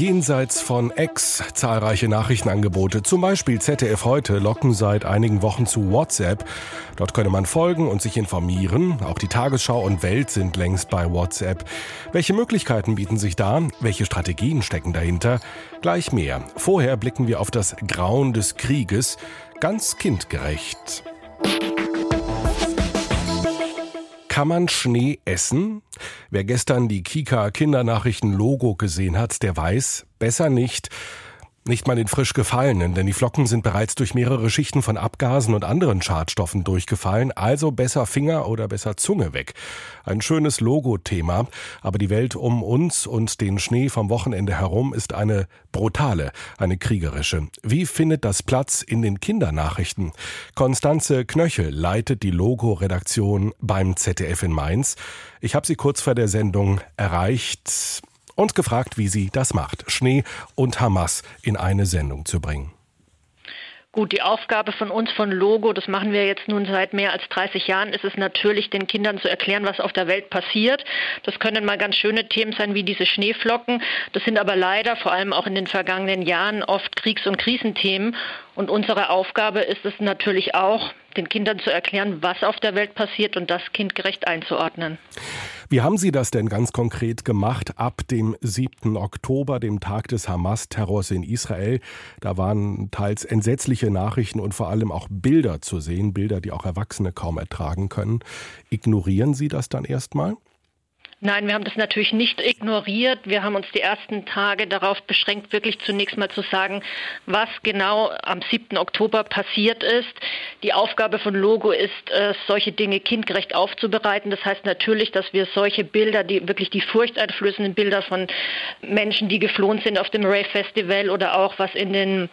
Jenseits von X zahlreiche Nachrichtenangebote, zum Beispiel ZDF heute, locken seit einigen Wochen zu WhatsApp. Dort könne man folgen und sich informieren. Auch die Tagesschau und Welt sind längst bei WhatsApp. Welche Möglichkeiten bieten sich da? Welche Strategien stecken dahinter? Gleich mehr. Vorher blicken wir auf das Grauen des Krieges, ganz kindgerecht. Kann man Schnee essen? Wer gestern die Kika Kindernachrichten Logo gesehen hat, der weiß, besser nicht. Nicht mal den frisch gefallenen, denn die Flocken sind bereits durch mehrere Schichten von Abgasen und anderen Schadstoffen durchgefallen, also besser Finger oder besser Zunge weg. Ein schönes Logo-Thema, aber die Welt um uns und den Schnee vom Wochenende herum ist eine brutale, eine kriegerische. Wie findet das Platz in den Kindernachrichten? Konstanze Knöchel leitet die Logo-Redaktion beim ZDF in Mainz. Ich habe sie kurz vor der Sendung erreicht und gefragt, wie sie das macht, Schnee und Hamas in eine Sendung zu bringen. Gut, die Aufgabe von uns von Logo, das machen wir jetzt nun seit mehr als 30 Jahren, ist es natürlich, den Kindern zu erklären, was auf der Welt passiert. Das können mal ganz schöne Themen sein, wie diese Schneeflocken. Das sind aber leider vor allem auch in den vergangenen Jahren oft Kriegs- und Krisenthemen. Und unsere Aufgabe ist es natürlich auch, den Kindern zu erklären, was auf der Welt passiert und das kindgerecht einzuordnen. Wie haben Sie das denn ganz konkret gemacht ab dem 7. Oktober, dem Tag des Hamas-Terrors in Israel? Da waren teils entsetzliche Nachrichten und vor allem auch Bilder zu sehen, Bilder, die auch Erwachsene kaum ertragen können. Ignorieren Sie das dann erstmal? Nein, wir haben das natürlich nicht ignoriert. Wir haben uns die ersten Tage darauf beschränkt, wirklich zunächst mal zu sagen, was genau am 7. Oktober passiert ist. Die Aufgabe von Logo ist, solche Dinge kindgerecht aufzubereiten. Das heißt natürlich, dass wir solche Bilder, die wirklich die furchteinflößenden Bilder von Menschen, die geflohen sind auf dem Rave Festival oder auch was in den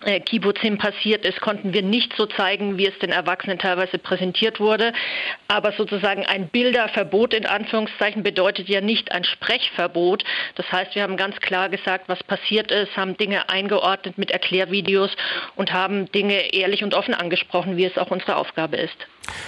Kibbutzim passiert ist, konnten wir nicht so zeigen, wie es den Erwachsenen teilweise präsentiert wurde. Aber sozusagen ein Bilderverbot in Anführungszeichen bedeutet ja nicht ein Sprechverbot. Das heißt, wir haben ganz klar gesagt, was passiert ist, haben Dinge eingeordnet mit Erklärvideos und haben Dinge ehrlich und offen angesprochen, wie es auch unsere Aufgabe ist.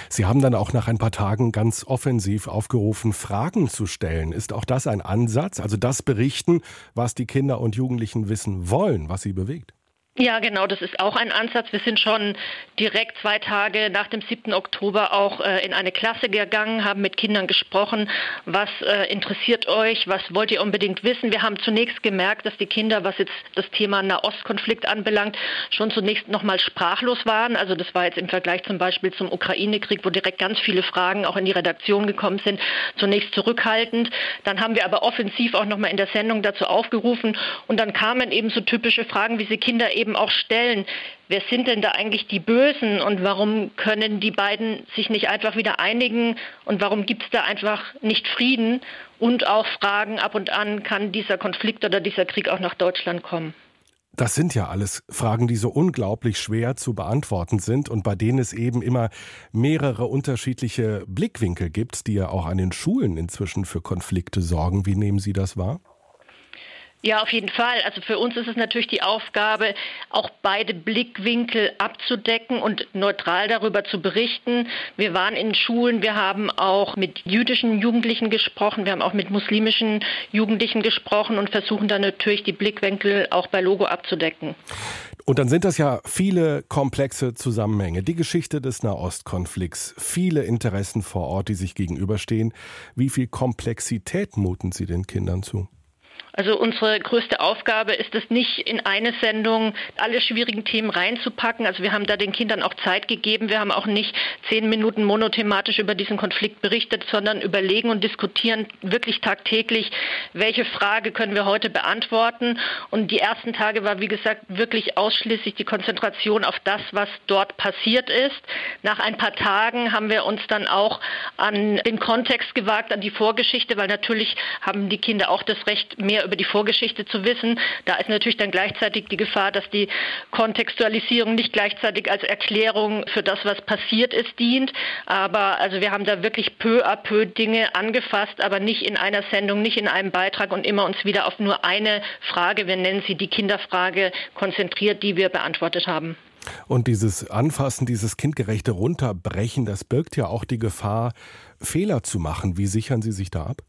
Sie haben dann auch nach ein paar Tagen ganz offensiv aufgerufen, Fragen zu stellen. Ist auch das ein Ansatz? Also das berichten, was die Kinder und Jugendlichen wissen wollen, was sie bewegt? Ja, genau, das ist auch ein Ansatz. Wir sind schon direkt zwei Tage nach dem 7. Oktober auch äh, in eine Klasse gegangen, haben mit Kindern gesprochen, was äh, interessiert euch, was wollt ihr unbedingt wissen. Wir haben zunächst gemerkt, dass die Kinder, was jetzt das Thema Nahostkonflikt anbelangt, schon zunächst nochmal sprachlos waren. Also das war jetzt im Vergleich zum Beispiel zum Ukraine-Krieg, wo direkt ganz viele Fragen auch in die Redaktion gekommen sind, zunächst zurückhaltend. Dann haben wir aber offensiv auch nochmal in der Sendung dazu aufgerufen und dann kamen eben so typische Fragen, wie sie Kinder eben auch stellen, wer sind denn da eigentlich die Bösen und warum können die beiden sich nicht einfach wieder einigen und warum gibt es da einfach nicht Frieden und auch fragen ab und an, kann dieser Konflikt oder dieser Krieg auch nach Deutschland kommen? Das sind ja alles Fragen, die so unglaublich schwer zu beantworten sind und bei denen es eben immer mehrere unterschiedliche Blickwinkel gibt, die ja auch an den Schulen inzwischen für Konflikte sorgen. Wie nehmen Sie das wahr? Ja, auf jeden Fall. Also für uns ist es natürlich die Aufgabe, auch beide Blickwinkel abzudecken und neutral darüber zu berichten. Wir waren in Schulen, wir haben auch mit jüdischen Jugendlichen gesprochen, wir haben auch mit muslimischen Jugendlichen gesprochen und versuchen dann natürlich die Blickwinkel auch bei Logo abzudecken. Und dann sind das ja viele komplexe Zusammenhänge. Die Geschichte des Nahostkonflikts, viele Interessen vor Ort, die sich gegenüberstehen. Wie viel Komplexität muten Sie den Kindern zu? Also unsere größte Aufgabe ist es nicht, in eine Sendung alle schwierigen Themen reinzupacken. Also wir haben da den Kindern auch Zeit gegeben. Wir haben auch nicht zehn Minuten monothematisch über diesen Konflikt berichtet, sondern überlegen und diskutieren wirklich tagtäglich, welche Frage können wir heute beantworten. Und die ersten Tage war, wie gesagt, wirklich ausschließlich die Konzentration auf das, was dort passiert ist. Nach ein paar Tagen haben wir uns dann auch an den Kontext gewagt, an die Vorgeschichte, weil natürlich haben die Kinder auch das Recht, mehr mehr über die Vorgeschichte zu wissen. Da ist natürlich dann gleichzeitig die Gefahr, dass die Kontextualisierung nicht gleichzeitig als Erklärung für das, was passiert ist, dient. Aber also wir haben da wirklich peu à peu Dinge angefasst, aber nicht in einer Sendung, nicht in einem Beitrag und immer uns wieder auf nur eine Frage, wir nennen sie die Kinderfrage, konzentriert, die wir beantwortet haben. Und dieses Anfassen, dieses kindgerechte Runterbrechen, das birgt ja auch die Gefahr, Fehler zu machen. Wie sichern Sie sich da ab?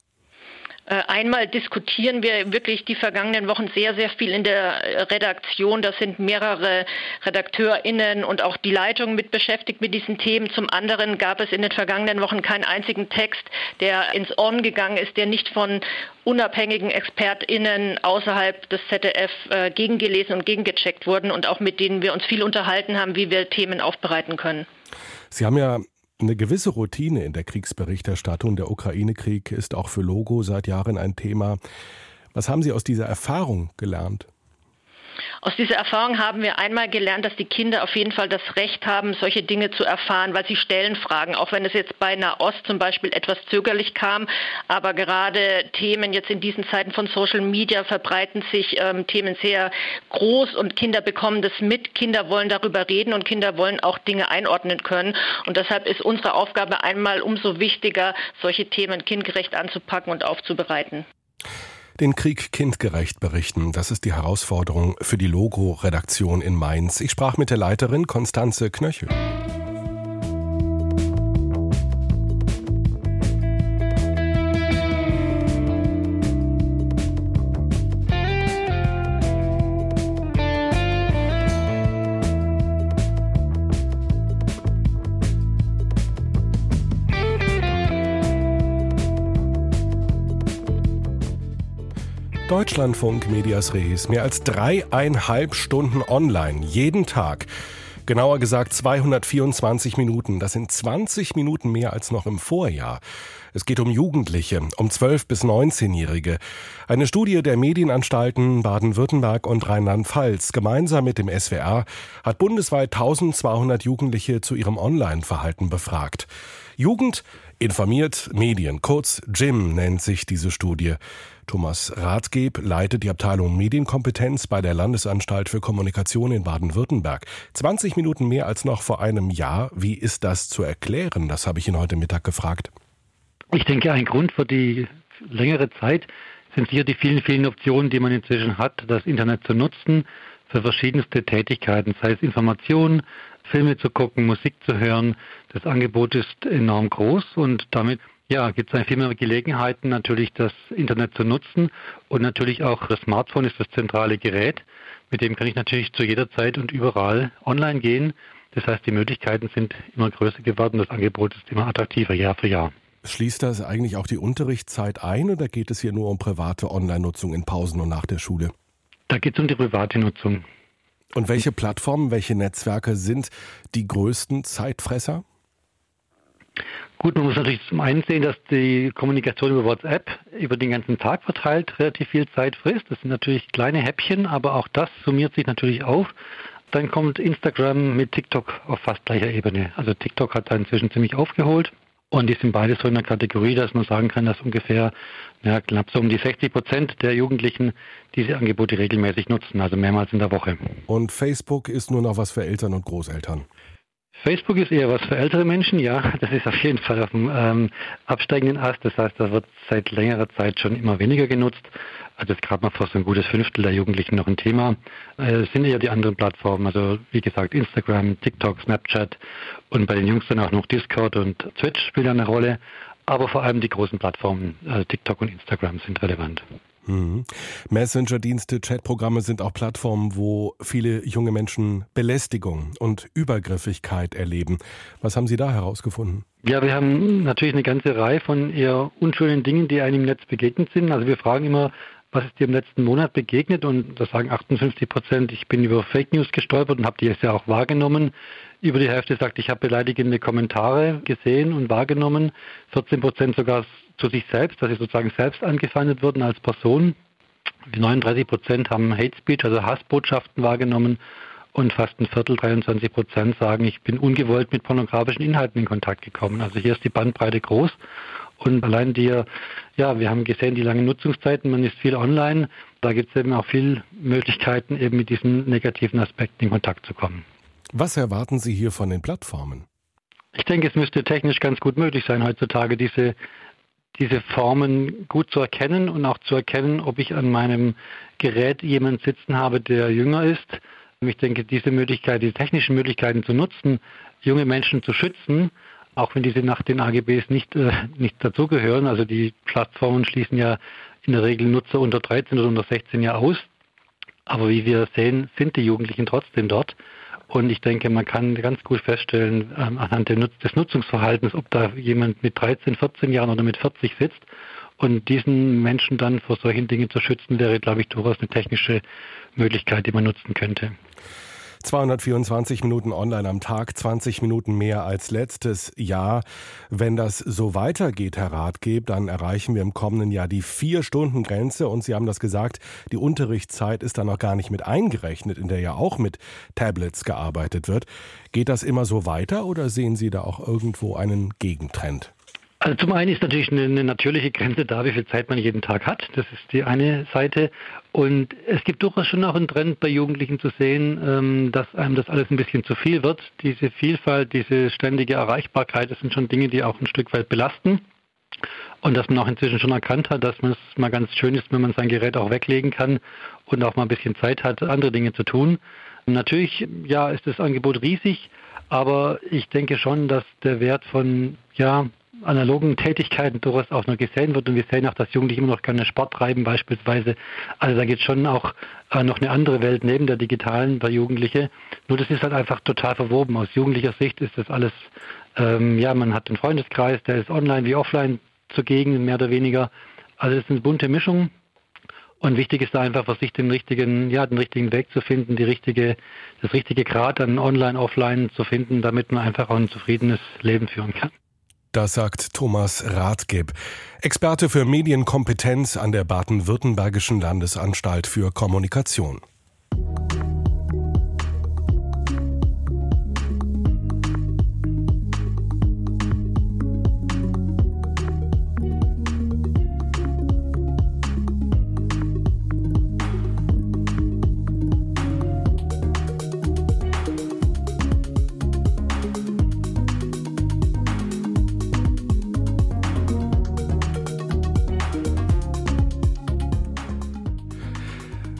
Äh, einmal diskutieren wir wirklich die vergangenen Wochen sehr, sehr viel in der Redaktion. Da sind mehrere RedakteurInnen und auch die Leitung mit beschäftigt mit diesen Themen. Zum anderen gab es in den vergangenen Wochen keinen einzigen Text, der ins On gegangen ist, der nicht von unabhängigen ExpertInnen außerhalb des ZDF äh, gegengelesen und gegengecheckt wurden und auch mit denen wir uns viel unterhalten haben, wie wir Themen aufbereiten können. Sie haben ja eine gewisse Routine in der Kriegsberichterstattung. Der Ukraine-Krieg ist auch für Logo seit Jahren ein Thema. Was haben Sie aus dieser Erfahrung gelernt? Aus dieser Erfahrung haben wir einmal gelernt, dass die Kinder auf jeden Fall das Recht haben, solche Dinge zu erfahren, weil sie stellen Fragen, auch wenn es jetzt bei Nahost zum Beispiel etwas zögerlich kam. Aber gerade Themen jetzt in diesen Zeiten von Social Media verbreiten sich ähm, Themen sehr groß und Kinder bekommen das mit. Kinder wollen darüber reden und Kinder wollen auch Dinge einordnen können. Und deshalb ist unsere Aufgabe einmal umso wichtiger, solche Themen kindgerecht anzupacken und aufzubereiten. Den Krieg kindgerecht berichten, das ist die Herausforderung für die Logo-Redaktion in Mainz. Ich sprach mit der Leiterin Konstanze Knöchel. Deutschlandfunk Medias Res. Mehr als dreieinhalb Stunden online, jeden Tag. Genauer gesagt 224 Minuten. Das sind 20 Minuten mehr als noch im Vorjahr. Es geht um Jugendliche, um 12- bis 19-Jährige. Eine Studie der Medienanstalten Baden-Württemberg und Rheinland-Pfalz gemeinsam mit dem SWR hat bundesweit 1200 Jugendliche zu ihrem Online-Verhalten befragt. Jugend informiert Medien, kurz JIM nennt sich diese Studie. Thomas Rathgeb leitet die Abteilung Medienkompetenz bei der Landesanstalt für Kommunikation in Baden-Württemberg. 20 Minuten mehr als noch vor einem Jahr. Wie ist das zu erklären? Das habe ich ihn heute Mittag gefragt. Ich denke, ein Grund für die längere Zeit sind sicher die vielen, vielen Optionen, die man inzwischen hat, das Internet zu nutzen für verschiedenste Tätigkeiten, sei es Informationen, Filme zu gucken, Musik zu hören. Das Angebot ist enorm groß und damit ja, gibt es viel mehr Gelegenheiten, natürlich das Internet zu nutzen und natürlich auch das Smartphone ist das zentrale Gerät. Mit dem kann ich natürlich zu jeder Zeit und überall online gehen. Das heißt, die Möglichkeiten sind immer größer geworden, das Angebot ist immer attraktiver Jahr für Jahr. Schließt das eigentlich auch die Unterrichtszeit ein oder geht es hier nur um private Online-Nutzung in Pausen und nach der Schule? Da geht es um die private Nutzung. Und welche Plattformen, welche Netzwerke sind die größten Zeitfresser? Gut, man muss natürlich zum einen sehen, dass die Kommunikation über WhatsApp über den ganzen Tag verteilt relativ viel Zeit frisst. Das sind natürlich kleine Häppchen, aber auch das summiert sich natürlich auf. Dann kommt Instagram mit TikTok auf fast gleicher Ebene. Also TikTok hat da inzwischen ziemlich aufgeholt. Und die sind beide so in der Kategorie, dass man sagen kann, dass ungefähr ja, knapp so um die 60 Prozent der Jugendlichen diese Angebote regelmäßig nutzen, also mehrmals in der Woche. Und Facebook ist nur noch was für Eltern und Großeltern? Facebook ist eher was für ältere Menschen, ja. Das ist auf jeden Fall auf dem ähm, absteigenden Ast. Das heißt, da wird seit längerer Zeit schon immer weniger genutzt. Also jetzt gerade mal fast ein gutes Fünftel der Jugendlichen noch ein Thema. Äh, sind eher die anderen Plattformen, also wie gesagt Instagram, TikTok, Snapchat und bei den Jungs dann auch noch Discord und Twitch spielen eine Rolle. Aber vor allem die großen Plattformen, also TikTok und Instagram sind relevant. Mhm. Messenger-Dienste, Chatprogramme sind auch Plattformen, wo viele junge Menschen Belästigung und Übergriffigkeit erleben. Was haben Sie da herausgefunden? Ja, wir haben natürlich eine ganze Reihe von eher unschönen Dingen, die einem im Netz begegnet sind. Also wir fragen immer, was ist dir im letzten Monat begegnet? Und da sagen 58 Prozent, ich bin über Fake News gestolpert und habe die jetzt ja auch wahrgenommen. Über die Hälfte sagt, ich habe beleidigende Kommentare gesehen und wahrgenommen. 14 Prozent sogar zu sich selbst, dass sie sozusagen selbst angefeindet wurden als Person. 39 Prozent haben Hate Speech, also Hassbotschaften wahrgenommen und fast ein Viertel, 23 Prozent sagen, ich bin ungewollt mit pornografischen Inhalten in Kontakt gekommen. Also hier ist die Bandbreite groß Und allein die, ja, wir haben gesehen, die langen Nutzungszeiten, man ist viel online. Da gibt es eben auch viele Möglichkeiten, eben mit diesen negativen Aspekten in Kontakt zu kommen. Was erwarten Sie hier von den Plattformen? Ich denke, es müsste technisch ganz gut möglich sein, heutzutage diese, diese Formen gut zu erkennen und auch zu erkennen, ob ich an meinem Gerät jemanden sitzen habe, der jünger ist. Ich denke, diese Möglichkeit, die technischen Möglichkeiten zu nutzen, junge Menschen zu schützen, auch wenn diese nach den AGBs nicht, äh, nicht dazugehören. Also die Plattformen schließen ja in der Regel Nutzer unter 13 oder unter 16 Jahre aus. Aber wie wir sehen, sind die Jugendlichen trotzdem dort. Und ich denke, man kann ganz gut feststellen, ähm, anhand des Nutzungsverhaltens, ob da jemand mit 13, 14 Jahren oder mit 40 sitzt. Und diesen Menschen dann vor solchen Dingen zu schützen, wäre, glaube ich, durchaus eine technische Möglichkeit, die man nutzen könnte. 224 Minuten online am Tag, 20 Minuten mehr als letztes Jahr. Wenn das so weitergeht, Herr Ratgeb, dann erreichen wir im kommenden Jahr die Vier-Stunden-Grenze. Und Sie haben das gesagt, die Unterrichtszeit ist da noch gar nicht mit eingerechnet, in der ja auch mit Tablets gearbeitet wird. Geht das immer so weiter oder sehen Sie da auch irgendwo einen Gegentrend? Also zum einen ist natürlich eine, eine, natürliche Grenze da, wie viel Zeit man jeden Tag hat. Das ist die eine Seite. Und es gibt durchaus schon auch einen Trend bei Jugendlichen zu sehen, ähm, dass einem das alles ein bisschen zu viel wird. Diese Vielfalt, diese ständige Erreichbarkeit, das sind schon Dinge, die auch ein Stück weit belasten. Und dass man auch inzwischen schon erkannt hat, dass es mal ganz schön ist, wenn man sein Gerät auch weglegen kann und auch mal ein bisschen Zeit hat, andere Dinge zu tun. Natürlich, ja, ist das Angebot riesig, aber ich denke schon, dass der Wert von, ja, analogen Tätigkeiten durchaus auch noch gesehen wird. Und wir sehen auch, dass Jugendliche immer noch gerne Sport treiben beispielsweise. Also da geht schon auch äh, noch eine andere Welt neben der digitalen bei Jugendliche. Nur das ist halt einfach total verwoben. Aus jugendlicher Sicht ist das alles, ähm, ja, man hat den Freundeskreis, der ist online wie offline zugegen, mehr oder weniger. Also es ist eine bunte Mischung. Und wichtig ist da einfach für sich den richtigen, ja, den richtigen Weg zu finden, die richtige, das richtige Grad an Online, Offline zu finden, damit man einfach auch ein zufriedenes Leben führen kann. Das sagt Thomas Rathgeb, Experte für Medienkompetenz an der Baden-Württembergischen Landesanstalt für Kommunikation.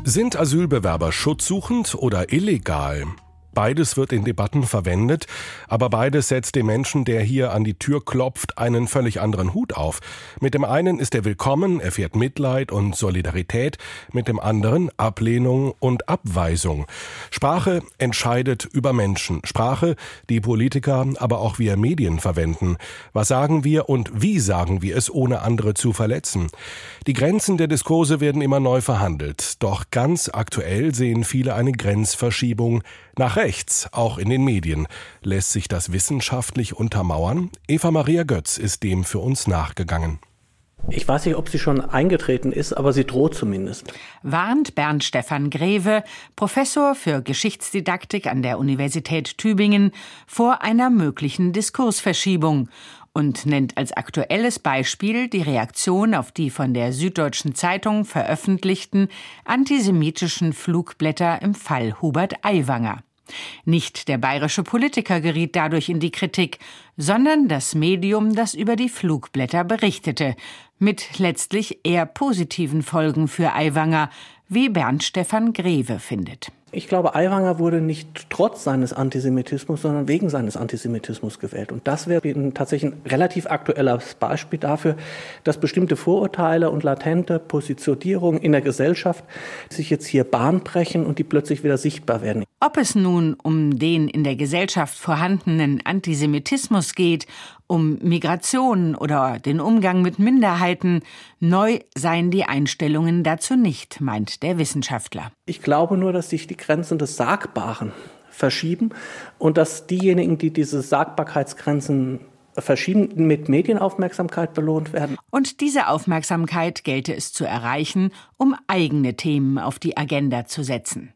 Sind Asylbewerber schutzsuchend oder illegal? Beides wird in Debatten verwendet, aber beides setzt dem Menschen, der hier an die Tür klopft, einen völlig anderen Hut auf. Mit dem einen ist er willkommen, erfährt Mitleid und Solidarität, mit dem anderen Ablehnung und Abweisung. Sprache entscheidet über Menschen. Sprache, die Politiker, aber auch wir Medien verwenden. Was sagen wir und wie sagen wir es, ohne andere zu verletzen? Die Grenzen der Diskurse werden immer neu verhandelt. Doch ganz aktuell sehen viele eine Grenzverschiebung nach rechts, auch in den Medien. Lässt sich das wissenschaftlich untermauern? Eva Maria Götz ist dem für uns nachgegangen. Ich weiß nicht, ob sie schon eingetreten ist, aber sie droht zumindest. Warnt Bernd Stefan Greve, Professor für Geschichtsdidaktik an der Universität Tübingen, vor einer möglichen Diskursverschiebung und nennt als aktuelles Beispiel die Reaktion auf die von der Süddeutschen Zeitung veröffentlichten antisemitischen Flugblätter im Fall Hubert Aiwanger. Nicht der bayerische Politiker geriet dadurch in die Kritik, sondern das Medium, das über die Flugblätter berichtete, mit letztlich eher positiven Folgen für Aiwanger, wie Bernd Stefan Greve findet. Ich glaube, Aiwanger wurde nicht trotz seines Antisemitismus, sondern wegen seines Antisemitismus gewählt. Und das wäre tatsächlich ein relativ aktuelles Beispiel dafür, dass bestimmte Vorurteile und latente Positionierungen in der Gesellschaft sich jetzt hier Bahn brechen und die plötzlich wieder sichtbar werden. Ob es nun um den in der Gesellschaft vorhandenen Antisemitismus geht, um Migration oder den Umgang mit Minderheiten, neu seien die Einstellungen dazu nicht, meint der Wissenschaftler. Ich glaube nur, dass sich die Grenzen des Sagbaren verschieben und dass diejenigen, die diese Sagbarkeitsgrenzen verschieben, mit Medienaufmerksamkeit belohnt werden. Und diese Aufmerksamkeit gelte es zu erreichen, um eigene Themen auf die Agenda zu setzen.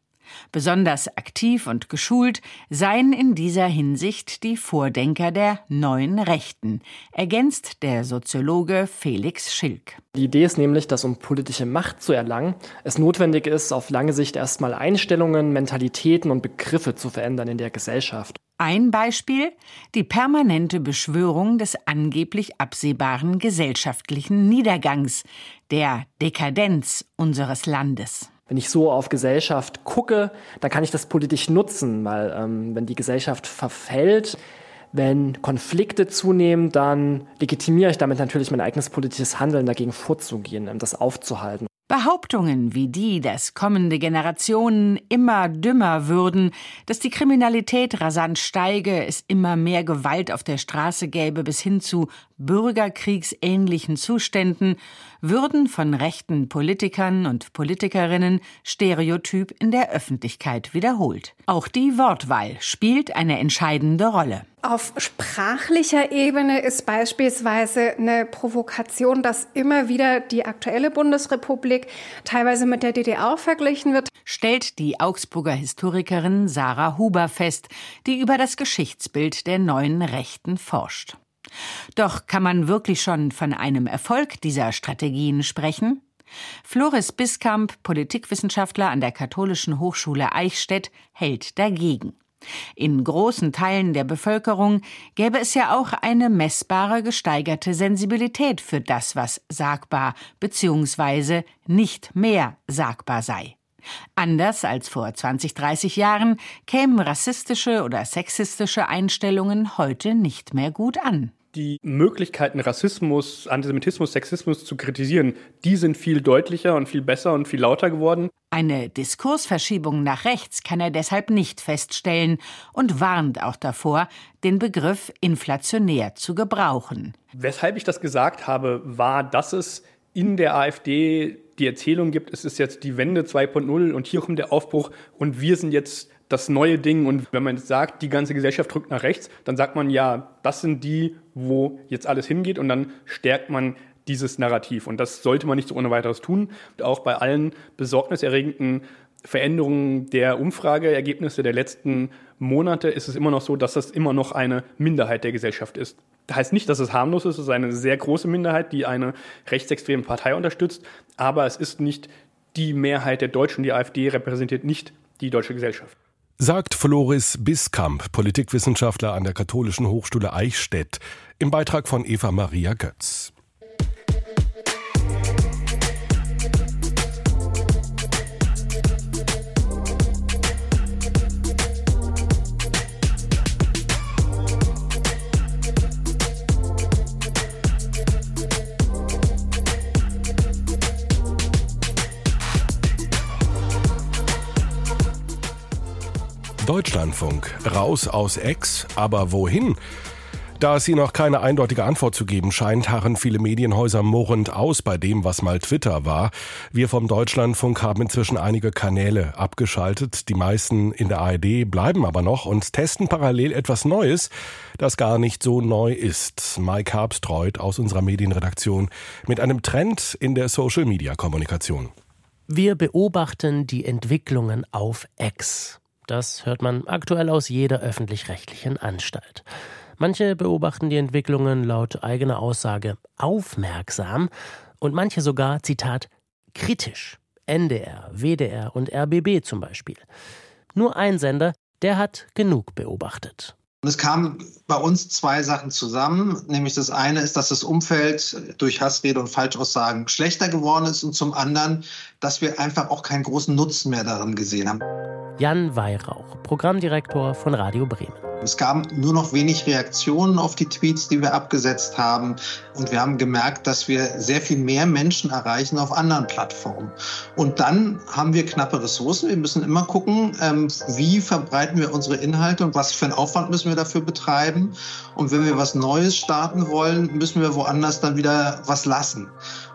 Besonders aktiv und geschult seien in dieser Hinsicht die Vordenker der neuen Rechten, ergänzt der Soziologe Felix Schilk. Die Idee ist nämlich, dass um politische Macht zu erlangen, es notwendig ist, auf lange Sicht erstmal Einstellungen, Mentalitäten und Begriffe zu verändern in der Gesellschaft. Ein Beispiel die permanente Beschwörung des angeblich absehbaren gesellschaftlichen Niedergangs, der Dekadenz unseres Landes. Wenn ich so auf Gesellschaft gucke, dann kann ich das politisch nutzen, weil ähm, wenn die Gesellschaft verfällt, wenn Konflikte zunehmen, dann legitimiere ich damit natürlich mein eigenes politisches Handeln dagegen vorzugehen, um das aufzuhalten. Behauptungen wie die, dass kommende Generationen immer dümmer würden, dass die Kriminalität rasant steige, es immer mehr Gewalt auf der Straße gäbe bis hin zu bürgerkriegsähnlichen Zuständen, würden von rechten Politikern und Politikerinnen stereotyp in der Öffentlichkeit wiederholt. Auch die Wortwahl spielt eine entscheidende Rolle. Auf sprachlicher Ebene ist beispielsweise eine Provokation, dass immer wieder die aktuelle Bundesrepublik teilweise mit der DDR verglichen wird. Stellt die Augsburger Historikerin Sarah Huber fest, die über das Geschichtsbild der neuen Rechten forscht. Doch kann man wirklich schon von einem Erfolg dieser Strategien sprechen? Floris Biskamp, Politikwissenschaftler an der Katholischen Hochschule Eichstätt, hält dagegen. In großen Teilen der Bevölkerung gäbe es ja auch eine messbare gesteigerte Sensibilität für das, was sagbar bzw. nicht mehr sagbar sei. Anders als vor 20, 30 Jahren kämen rassistische oder sexistische Einstellungen heute nicht mehr gut an die Möglichkeiten, Rassismus, Antisemitismus, Sexismus zu kritisieren, die sind viel deutlicher und viel besser und viel lauter geworden. Eine Diskursverschiebung nach rechts kann er deshalb nicht feststellen und warnt auch davor, den Begriff inflationär zu gebrauchen. Weshalb ich das gesagt habe, war, dass es in der AfD die Erzählung gibt, es ist jetzt die Wende 2.0 und hier kommt der Aufbruch und wir sind jetzt das neue Ding. Und wenn man jetzt sagt, die ganze Gesellschaft drückt nach rechts, dann sagt man ja, das sind die, wo jetzt alles hingeht und dann stärkt man dieses Narrativ. Und das sollte man nicht so ohne weiteres tun. Auch bei allen besorgniserregenden Veränderungen der Umfrageergebnisse der letzten Monate ist es immer noch so, dass das immer noch eine Minderheit der Gesellschaft ist. Das heißt nicht, dass es harmlos ist, es ist eine sehr große Minderheit, die eine rechtsextreme Partei unterstützt, aber es ist nicht die Mehrheit der Deutschen. Die AfD repräsentiert nicht die deutsche Gesellschaft. Sagt Floris Biskamp, Politikwissenschaftler an der Katholischen Hochschule Eichstätt, im Beitrag von Eva Maria Götz. Deutschlandfunk. Raus aus Ex, aber wohin? Da es hier noch keine eindeutige Antwort zu geben scheint, harren viele Medienhäuser murrend aus bei dem, was mal Twitter war. Wir vom Deutschlandfunk haben inzwischen einige Kanäle abgeschaltet. Die meisten in der ARD bleiben aber noch und testen parallel etwas Neues, das gar nicht so neu ist. Mike Herbstreuth aus unserer Medienredaktion mit einem Trend in der Social-Media-Kommunikation. Wir beobachten die Entwicklungen auf X. Das hört man aktuell aus jeder öffentlich-rechtlichen Anstalt. Manche beobachten die Entwicklungen laut eigener Aussage aufmerksam und manche sogar, Zitat, kritisch. NDR, WDR und RBB zum Beispiel. Nur ein Sender, der hat genug beobachtet. Und es kamen bei uns zwei Sachen zusammen. Nämlich das eine ist, dass das Umfeld durch Hassrede und Falschaussagen schlechter geworden ist und zum anderen, dass wir einfach auch keinen großen Nutzen mehr darin gesehen haben. Jan Weihrauch, Programmdirektor von Radio Bremen. Es gab nur noch wenig Reaktionen auf die Tweets, die wir abgesetzt haben. Und wir haben gemerkt, dass wir sehr viel mehr Menschen erreichen auf anderen Plattformen. Und dann haben wir knappe Ressourcen. Wir müssen immer gucken, ähm, wie verbreiten wir unsere Inhalte und was für einen Aufwand müssen wir dafür betreiben. Und wenn wir was Neues starten wollen, müssen wir woanders dann wieder was lassen.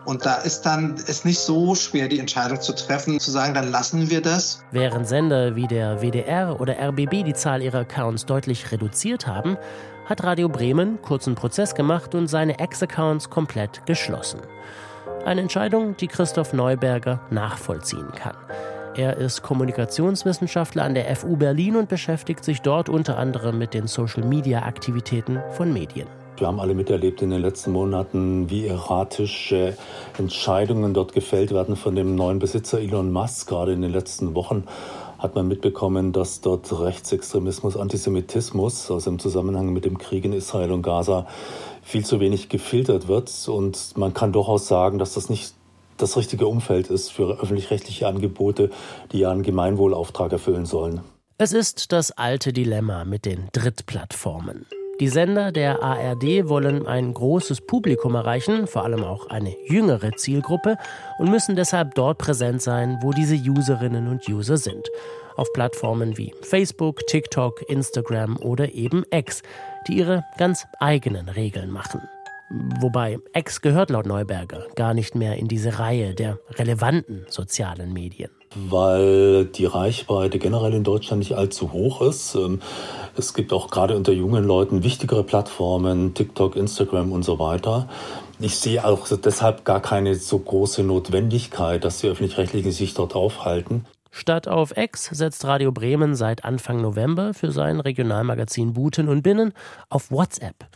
Und da ist dann es nicht so schwer, die Entscheidung zu treffen, zu sagen, dann lassen wir das. Während Sender wie der WDR oder RBB die Zahl ihrer Accounts deutlich reduziert haben, hat Radio Bremen kurzen Prozess gemacht und seine Ex-Accounts komplett geschlossen. Eine Entscheidung, die Christoph Neuberger nachvollziehen kann. Er ist Kommunikationswissenschaftler an der FU Berlin und beschäftigt sich dort unter anderem mit den Social-Media-Aktivitäten von Medien. Wir haben alle miterlebt in den letzten Monaten, wie erratische Entscheidungen dort gefällt werden von dem neuen Besitzer Elon Musk. Gerade in den letzten Wochen hat man mitbekommen, dass dort Rechtsextremismus, Antisemitismus, also im Zusammenhang mit dem Krieg in Israel und Gaza, viel zu wenig gefiltert wird. Und man kann durchaus sagen, dass das nicht das richtige Umfeld ist für öffentlich-rechtliche Angebote, die ja einen Gemeinwohlauftrag erfüllen sollen. Es ist das alte Dilemma mit den Drittplattformen. Die Sender der ARD wollen ein großes Publikum erreichen, vor allem auch eine jüngere Zielgruppe, und müssen deshalb dort präsent sein, wo diese Userinnen und User sind. Auf Plattformen wie Facebook, TikTok, Instagram oder eben X, die ihre ganz eigenen Regeln machen. Wobei X gehört laut Neuberger gar nicht mehr in diese Reihe der relevanten sozialen Medien. Weil die Reichweite generell in Deutschland nicht allzu hoch ist. Ähm, es gibt auch gerade unter jungen Leuten wichtigere Plattformen, TikTok, Instagram und so weiter. Ich sehe auch deshalb gar keine so große Notwendigkeit, dass die öffentlich-rechtlichen sich dort aufhalten. Statt auf X setzt Radio Bremen seit Anfang November für sein Regionalmagazin Buten und Binnen auf WhatsApp.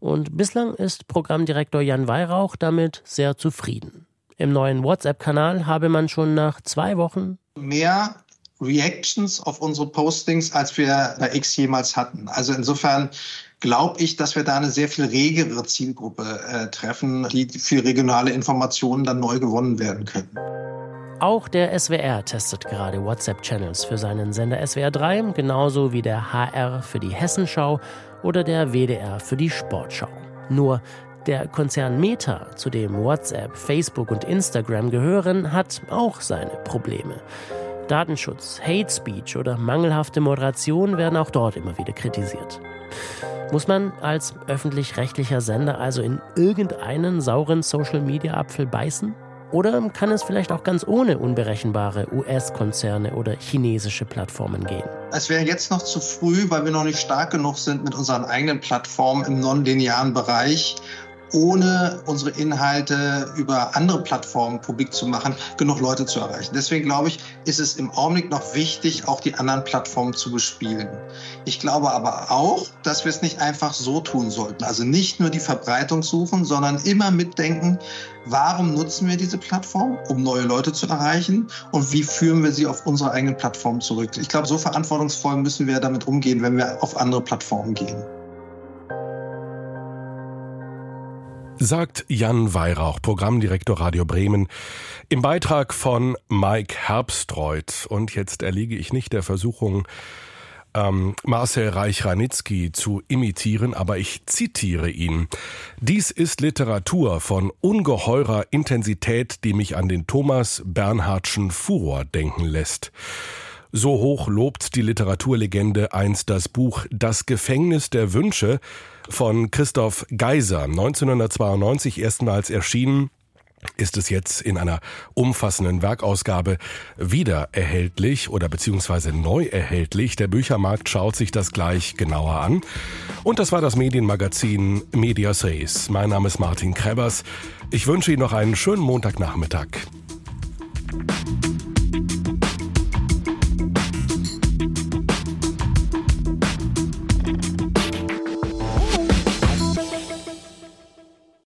Und bislang ist Programmdirektor Jan Weihrauch damit sehr zufrieden. Im neuen WhatsApp-Kanal habe man schon nach zwei Wochen mehr Reactions auf unsere Postings, als wir bei X jemals hatten. Also insofern glaube ich, dass wir da eine sehr viel regere Zielgruppe äh, treffen, die für regionale Informationen dann neu gewonnen werden können. Auch der SWR testet gerade WhatsApp-Channels für seinen Sender SWR 3, genauso wie der HR für die Hessenschau oder der WDR für die Sportschau. Nur der Konzern Meta, zu dem WhatsApp, Facebook und Instagram gehören, hat auch seine Probleme. Datenschutz, Hate Speech oder mangelhafte Moderation werden auch dort immer wieder kritisiert. Muss man als öffentlich-rechtlicher Sender also in irgendeinen sauren Social-Media-Apfel beißen? Oder kann es vielleicht auch ganz ohne unberechenbare US-Konzerne oder chinesische Plattformen gehen? Es wäre jetzt noch zu früh, weil wir noch nicht stark genug sind mit unseren eigenen Plattformen im nonlinearen Bereich, ohne unsere Inhalte über andere Plattformen publik zu machen, genug Leute zu erreichen. Deswegen glaube ich, ist es im Augenblick noch wichtig, auch die anderen Plattformen zu bespielen. Ich glaube aber auch, dass wir es nicht einfach so tun sollten. Also nicht nur die Verbreitung suchen, sondern immer mitdenken, warum nutzen wir diese Plattform, um neue Leute zu erreichen und wie führen wir sie auf unsere eigenen Plattformen zurück. Ich glaube, so verantwortungsvoll müssen wir damit umgehen, wenn wir auf andere Plattformen gehen. Sagt Jan Weihrauch, Programmdirektor Radio Bremen, im Beitrag von Mike Herbstreuth. Und jetzt erliege ich nicht der Versuchung, ähm, Marcel Reich-Ranitzky zu imitieren, aber ich zitiere ihn. Dies ist Literatur von ungeheurer Intensität, die mich an den Thomas Bernhardschen Furor denken lässt. So hoch lobt die Literaturlegende einst das Buch Das Gefängnis der Wünsche von Christoph Geiser, 1992 erstmals erschienen ist es jetzt in einer umfassenden Werkausgabe wieder erhältlich oder beziehungsweise neu erhältlich. Der Büchermarkt schaut sich das gleich genauer an. Und das war das Medienmagazin Media Says. Mein Name ist Martin Krebers. Ich wünsche Ihnen noch einen schönen Montagnachmittag.